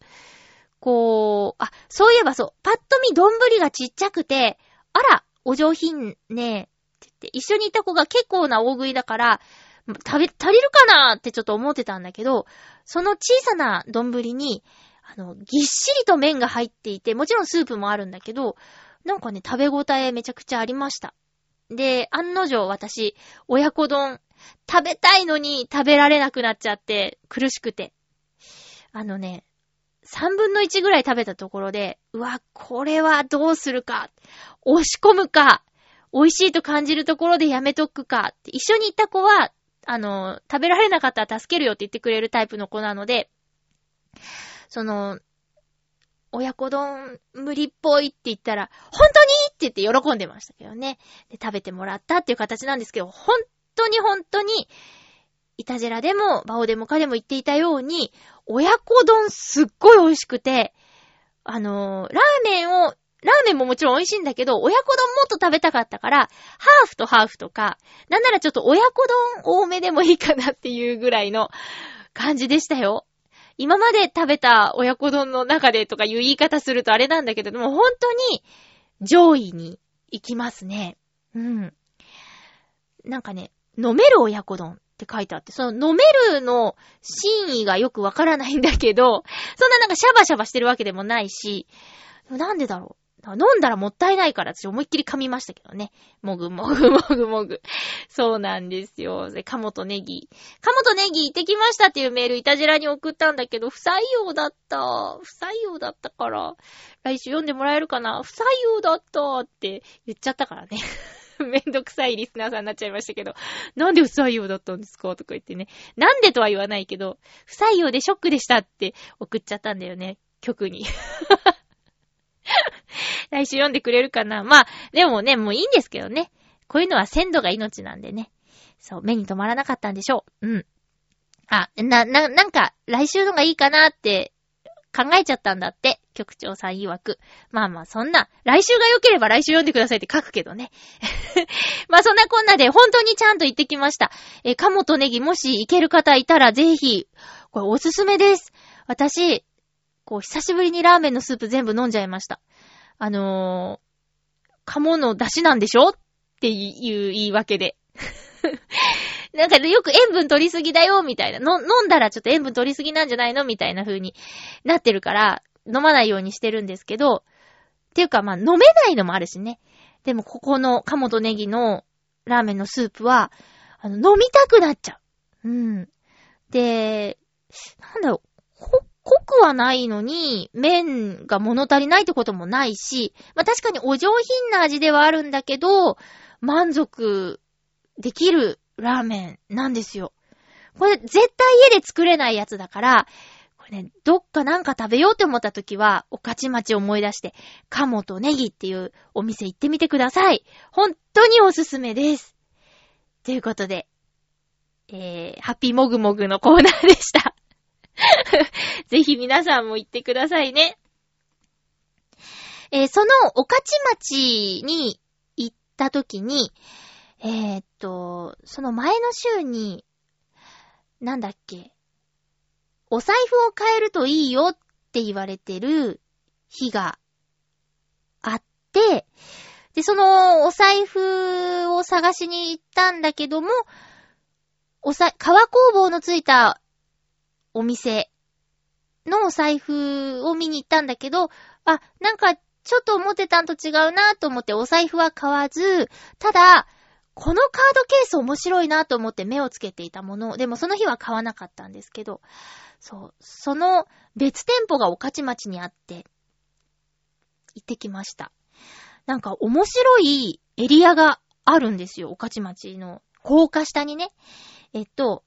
こう、あ、そういえばそう、パッと見丼がちっちゃくて、あら、お上品ね、って言って、一緒にいた子が結構な大食いだから、食べ、足りるかなってちょっと思ってたんだけど、その小さな丼に、あの、ぎっしりと麺が入っていて、もちろんスープもあるんだけど、なんかね、食べ応えめちゃくちゃありました。で、案の定私、親子丼、食べたいのに食べられなくなっちゃって、苦しくて。あのね、3分の1ぐらい食べたところで、うわ、これはどうするか。押し込むか。美味しいと感じるところでやめとくか。一緒に行った子は、あの、食べられなかったら助けるよって言ってくれるタイプの子なので、その、親子丼無理っぽいって言ったら、本当にって言って喜んでましたけどね。で、食べてもらったっていう形なんですけど、本当に本当に、イタジェラでも、バオでもかでも言っていたように、親子丼すっごい美味しくて、あのー、ラーメンを、ラーメンももちろん美味しいんだけど、親子丼もっと食べたかったから、ハーフとハーフとか、なんならちょっと親子丼多めでもいいかなっていうぐらいの感じでしたよ。今まで食べた親子丼の中でとかいう言い方するとあれなんだけど、でも本当に上位に行きますね。うん。なんかね、飲める親子丼って書いてあって、その飲めるの真意がよくわからないんだけど、<laughs> そんななんかシャバシャバしてるわけでもないし、なんでだろう。飲んだらもったいないから私思いっきり噛みましたけどね。もぐもぐ <laughs> もぐもぐ。そうなんですよ。で、カモとネギ。カモとネギ行ってきましたっていうメールいたじらに送ったんだけど、不採用だった。不採用だったから、来週読んでもらえるかな不採用だったって言っちゃったからね。<laughs> <laughs> めんどくさいリスナーさんになっちゃいましたけど、なんで不採用だったんですか？とか言ってね。なんでとは言わないけど、不採用でショックでしたって送っちゃったんだよね。曲に。<laughs> 来週読んでくれるかな？まあ、でもね、もういいんですけどね。こういうのは鮮度が命なんでね。そう、目に留まらなかったんでしょう。うん。あ、な、な、なんか、来週のがいいかなって考えちゃったんだって。局長さん曰く。まあまあ、そんな、来週が良ければ来週読んでくださいって書くけどね。<laughs> まあそんなこんなで、本当にちゃんと行ってきました。え、カモとネギ、もし行ける方いたら、ぜひ、これおすすめです。私、こう、久しぶりにラーメンのスープ全部飲んじゃいました。あのー、鴨の出汁なんでしょっていう言い訳で。<laughs> なんかよく塩分取りすぎだよ、みたいな。の、飲んだらちょっと塩分取りすぎなんじゃないのみたいな風になってるから、飲まないようにしてるんですけど、っていうかまあ飲めないのもあるしね。でもここの鴨とネギのラーメンのスープは、あの、飲みたくなっちゃう。うん。で、なんだろう、こ、濃くはないのに、麺が物足りないってこともないし、まあ確かにお上品な味ではあるんだけど、満足できるラーメンなんですよ。これ絶対家で作れないやつだから、これね、どっかなんか食べようって思った時は、おかち町思い出して、鴨とネギっていうお店行ってみてください。本当におすすめです。ということで、えー、ハッピーモグモグのコーナーでした。<laughs> ぜひ皆さんも行ってくださいね。えー、その、おかち町に行った時に、えー、っと、その前の週に、なんだっけ、お財布を変えるといいよって言われてる日があって、で、そのお財布を探しに行ったんだけども、おさ、革工房のついたお店のお財布を見に行ったんだけど、あ、なんかちょっと思ってたんと違うなと思ってお財布は買わず、ただ、このカードケース面白いなと思って目をつけていたもの、でもその日は買わなかったんですけど、そう、その別店舗が御徒町にあって、行ってきました。なんか面白いエリアがあるんですよ、御徒町の高架下にね。えっと、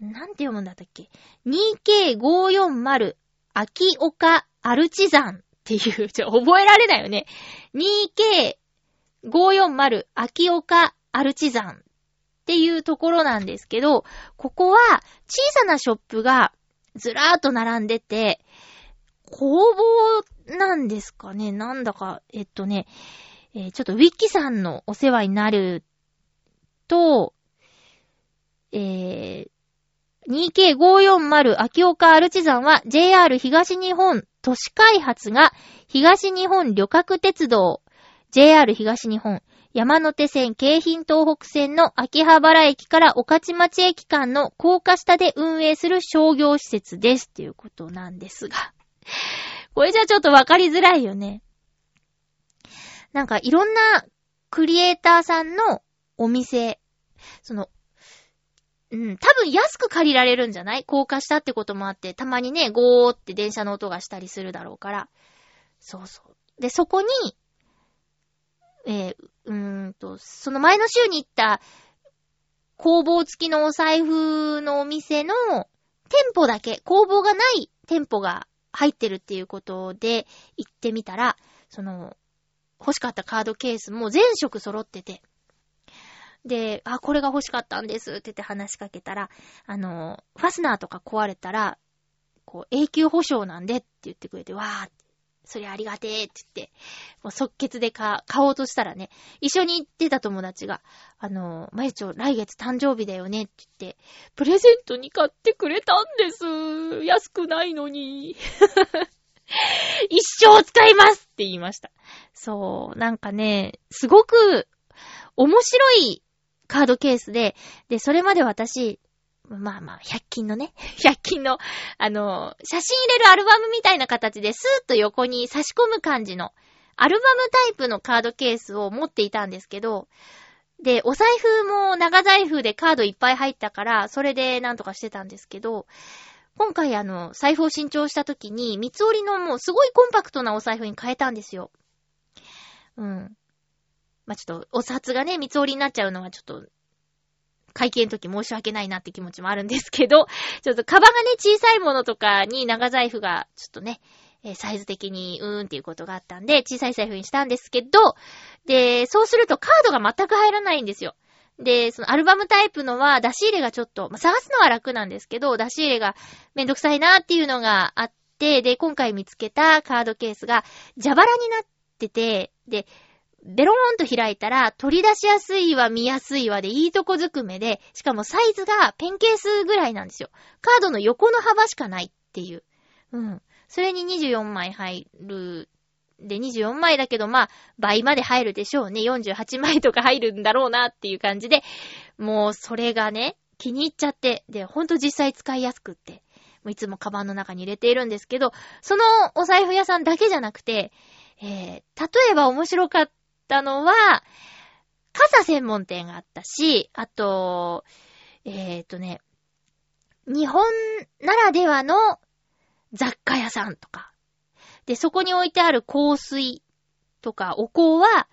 なんて読むんだったっけ ?2K540 秋岡アルチザンっていう、<laughs> ちょ、覚えられないよね。2K540 秋岡アルチザンっていうところなんですけど、ここは小さなショップがずらーっと並んでて、工房なんですかね。なんだか、えっとね、えー、ちょっとウィッキさんのお世話になると、えー、2K540 秋岡アルチザンは JR 東日本都市開発が東日本旅客鉄道 JR 東日本山手線京浜東北線の秋葉原駅から御徒町駅間の高架下で運営する商業施設です。ということなんですが。<laughs> これじゃちょっとわかりづらいよね。なんかいろんなクリエイターさんのお店、その、うん、多分安く借りられるんじゃない？高架下ってこともあって、たまにね、ゴーって電車の音がしたりするだろうから。そうそう。で、そこに、えー、うーんと、その前の週に行った工房付きのお財布のお店の店舗だけ、工房がない店舗が入ってるっていうことで行ってみたら、その、欲しかったカードケースも全色揃ってて、で、あ、これが欲しかったんですって言って話しかけたら、あの、ファスナーとか壊れたら、こう、永久保証なんでって言ってくれて、わーってそれありがてーって言って、もう即決で買、買おうとしたらね、一緒に行ってた友達が、あの、まゆちょ、来月誕生日だよねって言って、プレゼントに買ってくれたんです。安くないのに。<laughs> 一生使いますって言いました。そう、なんかね、すごく面白いカードケースで、で、それまで私、まあまあ、100均のね、<laughs> 100均の、あの、写真入れるアルバムみたいな形でスーッと横に差し込む感じの、アルバムタイプのカードケースを持っていたんですけど、で、お財布も長財布でカードいっぱい入ったから、それでなんとかしてたんですけど、今回あの、財布を新調した時に、三つ折りのもうすごいコンパクトなお財布に変えたんですよ。うん。まあ、ちょっと、お札がね、三つ折りになっちゃうのはちょっと会計の時申し訳ないなって気持ちもあるんですけど、<laughs> ちょっとカバンがね、小さいものとかに長財布が、ちょっとね、え、サイズ的に、うーんっていうことがあったんで、小さい財布にしたんですけど、で、そうするとカードが全く入らないんですよ。で、そのアルバムタイプのは出し入れがちょっと、まあ、探すのは楽なんですけど、出し入れがめんどくさいなっていうのがあって、で、今回見つけたカードケースが蛇腹になってて、で、ベローンと開いたら、取り出しやすいわ、見やすいわで、いいとこずくめで、しかもサイズがペンケースぐらいなんですよ。カードの横の幅しかないっていう。うん。それに24枚入るで24枚だけど、まあ、倍まで入るでしょうね。48枚とか入るんだろうなっていう感じで、もうそれがね、気に入っちゃって、で、ほんと実際使いやすくって、いつもカバンの中に入れているんですけど、そのお財布屋さんだけじゃなくて、えー、例えば面白かったのは、傘専門店があったし、あと、えーとね、日本ならではの雑貨屋さんとか。で、そこに置いてある香水とかお香は、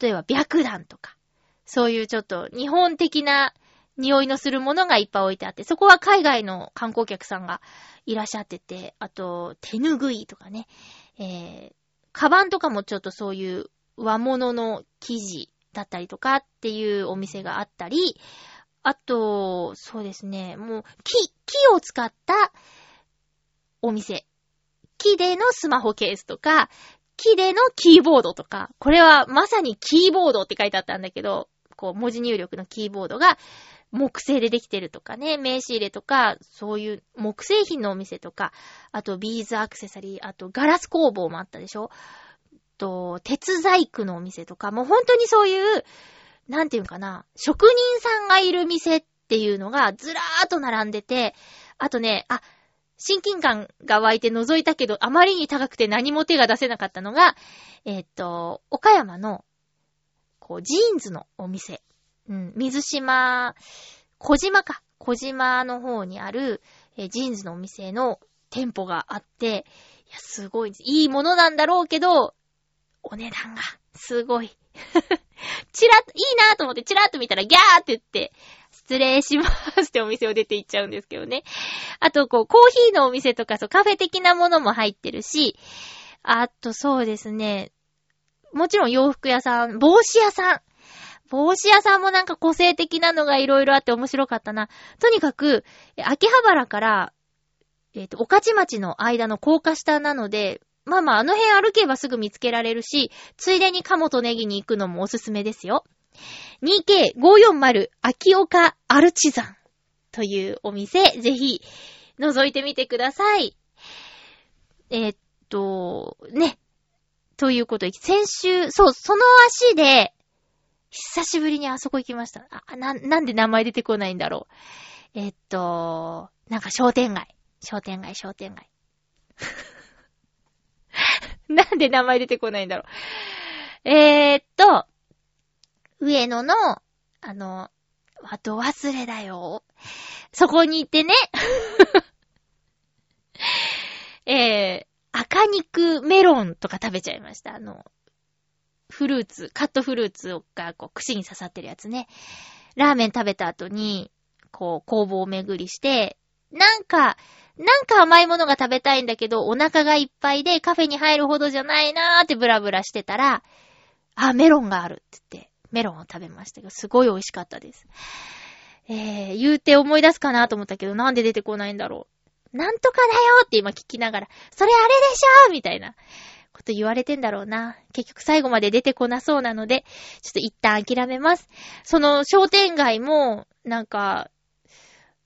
例えば白檀とか、そういうちょっと日本的な匂いのするものがいっぱい置いてあって、そこは海外の観光客さんがいらっしゃってて、あと、手ぬぐいとかね、えー、カバンとかもちょっとそういう和物の生地だったりとかっていうお店があったり、あと、そうですね、もう、木、木を使ったお店。木でのスマホケースとか、木でのキーボードとか、これはまさにキーボードって書いてあったんだけど、こう、文字入力のキーボードが木製でできてるとかね、名刺入れとか、そういう木製品のお店とか、あとビーズアクセサリー、あとガラス工房もあったでしょ？と、鉄細工のお店とか、もう本当にそういう、なんていうかな、職人さんがいる店っていうのがずらーっと並んでて、あとね、あ、親近感が湧いて覗いたけど、あまりに高くて何も手が出せなかったのが、えっと、岡山の、こう、ジーンズのお店。うん、水島、児島か。児島の方にある、えージーンズのお店の店舗があって、いや、すごい。いいものなんだろうけど、お値段が、すごい。<laughs> チラッ、いいなと思ってチラッと見たらギャーって言って、失礼しますってお店を出て行っちゃうんですけどね。あと、こう、コーヒーのお店とか、そう、カフェ的なものも入ってるし、あと、そうですね。もちろん洋服屋さん、帽子屋さん。帽子屋さんもなんか個性的なのがいろいろあって面白かったな。とにかく、秋葉原から、えっ、と、御徒町の間の高架下なので、まあまあ、あの辺歩けばすぐ見つけられるし、ついでに鴨とネギに行くのもおすすめですよ。2K540 秋岡アルチザンというお店、ぜひ覗いてみてください。えーっと、ね。ということで、先週、そう、その足で、久しぶりにあそこ行きました。あ、な、なんで名前出てこないんだろう。えーっと、なんか商店街。商店街、商店街。<laughs> なんで名前出てこないんだろう。えー、っと、上野の、あの、あと忘れだよ。そこに行ってね、<laughs> えー、赤肉メロンとか食べちゃいました。あの、フルーツ、カットフルーツがこう串に刺さってるやつね。ラーメン食べた後に、こう、工房を巡りして、なんか、なんか甘いものが食べたいんだけど、お腹がいっぱいでカフェに入るほどじゃないなーってブラブラしてたら、あ、メロンがあるって言って、メロンを食べましたけど、すごい美味しかったです。えー、言うて思い出すかなと思ったけど、なんで出てこないんだろう。なんとかだよって今聞きながら、それあれでしょみたいなこと言われてんだろうな。結局最後まで出てこなそうなので、ちょっと一旦諦めます。その商店街も、なんか、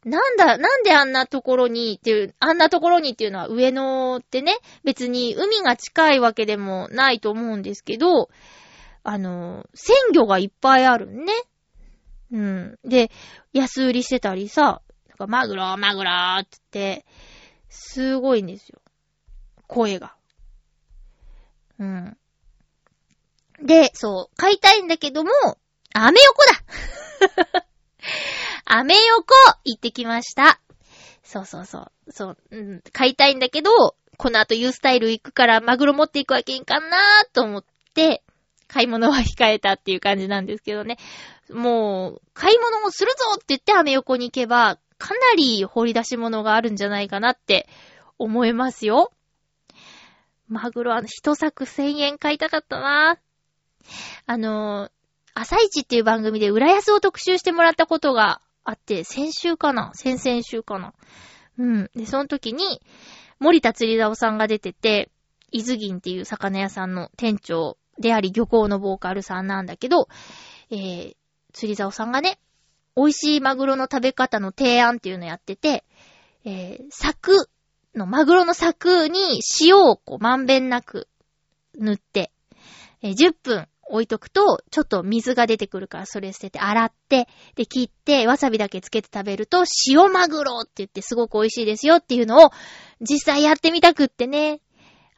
なんだ、なんであんなところにっていう、あんなところにっていうのは上野ってね、別に海が近いわけでもないと思うんですけど、あの、鮮魚がいっぱいあるね。うん。で、安売りしてたりさ、なんかマグロ、マグローって言って、すごいんですよ。声が。うん。で、そう、買いたいんだけども、アメ横だアメ横行ってきました。そうそうそう。そう、うん、買いたいんだけど、この後ユースタイル行くからマグロ持っていくわけいかんなーと思って、買い物は控えたっていう感じなんですけどね。もう、買い物をするぞって言ってアメ横に行けば、かなり掘り出し物があるんじゃないかなって思いますよ。マグロあの、一作1000円買いたかったなあの、朝一っていう番組で浦安を特集してもらったことがあって、先週かな？先々週かな？うん。で、その時に、森田釣り竿さんが出てて、伊豆銀っていう魚屋さんの店長であり漁港のボーカルさんなんだけど、えー、釣り竿さんがね、美味しいマグロの食べ方の提案っていうのやってて、えー、柵の、マグロの柵に塩をこうまんべんなく塗って、えー10分置いとくと、ちょっと水が出てくるから、それ捨てて、洗って、で、切って、わさびだけつけて食べると、塩マグロって言ってすごく美味しいですよっていうのを、実際やってみたくってね。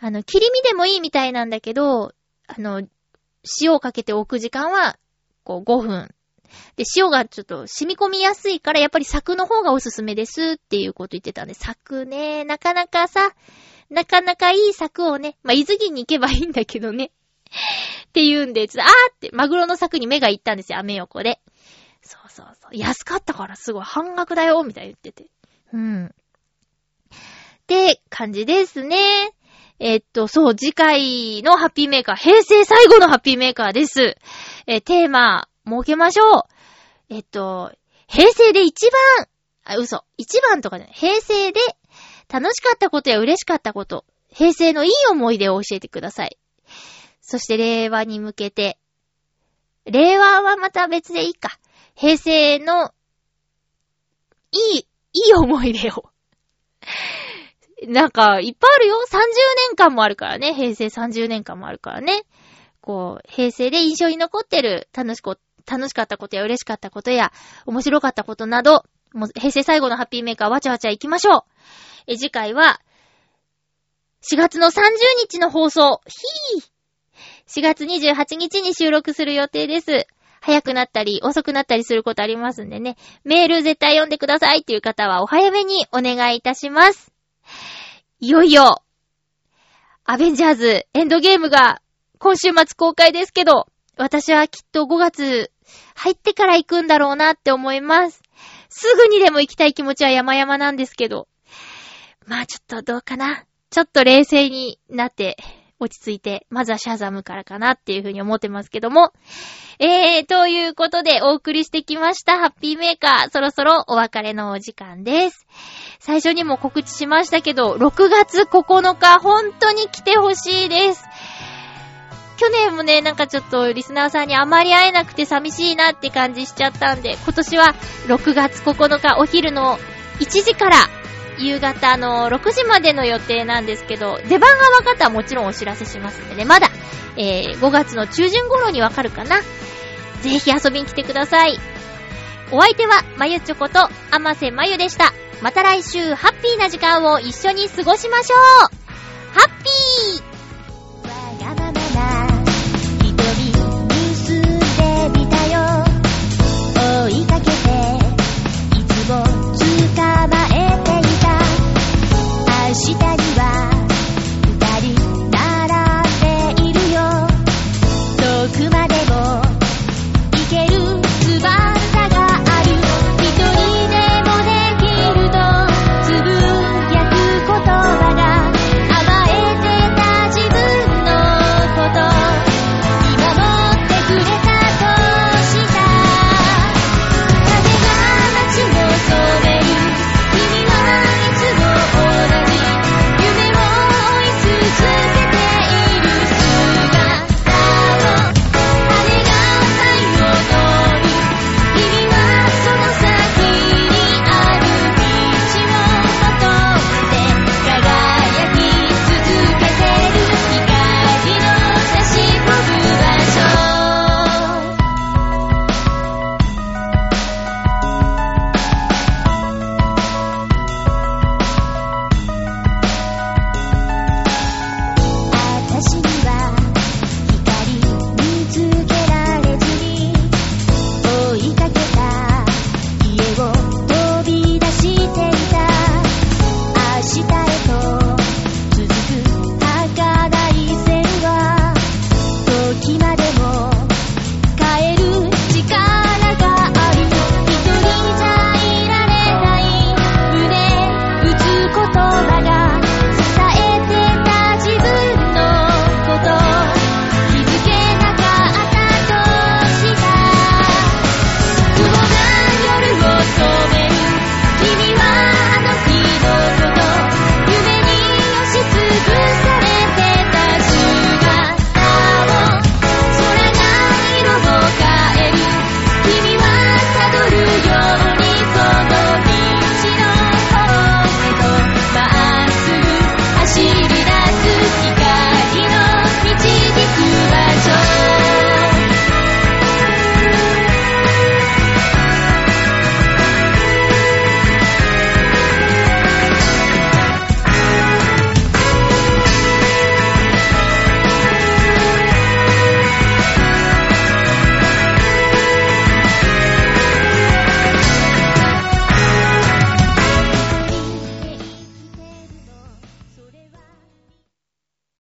あの、切り身でもいいみたいなんだけど、あの、塩をかけておく時間は、こう、5分。で、塩がちょっと染み込みやすいから、やっぱり柵の方がおすすめですっていうこと言ってたんで、柵ね、なかなかさ、なかなかいい柵をね、まあ、伊豆銀に行けばいいんだけどね。って言うんで、あーって、マグロの柵に目が行ったんですよ、アメ横で。そうそうそう。安かったからすごい半額だよ、みたいに言ってて。うん。って感じですね。えっと、そう、次回のハッピーメーカー、平成最後のハッピーメーカーです。えテーマ、設けましょう。えっと、平成で一番、あ、嘘、一番とかじゃない。平成で楽しかったことや嬉しかったこと、平成のいい思い出を教えてください。そして令和に向けて、令和はまた別でいいか。平成の、いい、いい思い出を。なんか、いっぱいあるよ。30年間もあるからね。平成30年間もあるからね。こう、平成で印象に残ってる楽しこ、楽しかったことや嬉しかったことや、面白かったことなど、もう平成最後のハッピーメーカーわちゃわちゃ行きましょう。え、次回は、4月の30日の放送。ひー !4 月28日に収録する予定です。早くなったり、遅くなったりすることありますんでね。メール絶対読んでくださいっていう方はお早めにお願いいたします。いよいよ、アベンジャーズエンドゲームが今週末公開ですけど、私はきっと5月入ってから行くんだろうなって思います。すぐにでも行きたい気持ちは山々なんですけど。まあちょっとどうかな。ちょっと冷静になって落ち着いて、まずはシャザムからかなっていうふうに思ってますけども。えー、ということでお送りしてきましたハッピーメーカー。そろそろお別れのお時間です。最初にも告知しましたけど、6月9日、本当に来てほしいです。去年もね、なんかちょっとリスナーさんにあまり会えなくて寂しいなって感じしちゃったんで、今年は6月9日お昼の1時から夕方の6時までの予定なんですけど、出番が分かったらもちろんお知らせしますんでね、まだ、えー、5月の中旬頃にわかるかな。ぜひ遊びに来てください。お相手は、まゆちょこと、あませまゆでした。また来週、ハッピーな時間を一緒に過ごしましょうハッピー追いかけ期待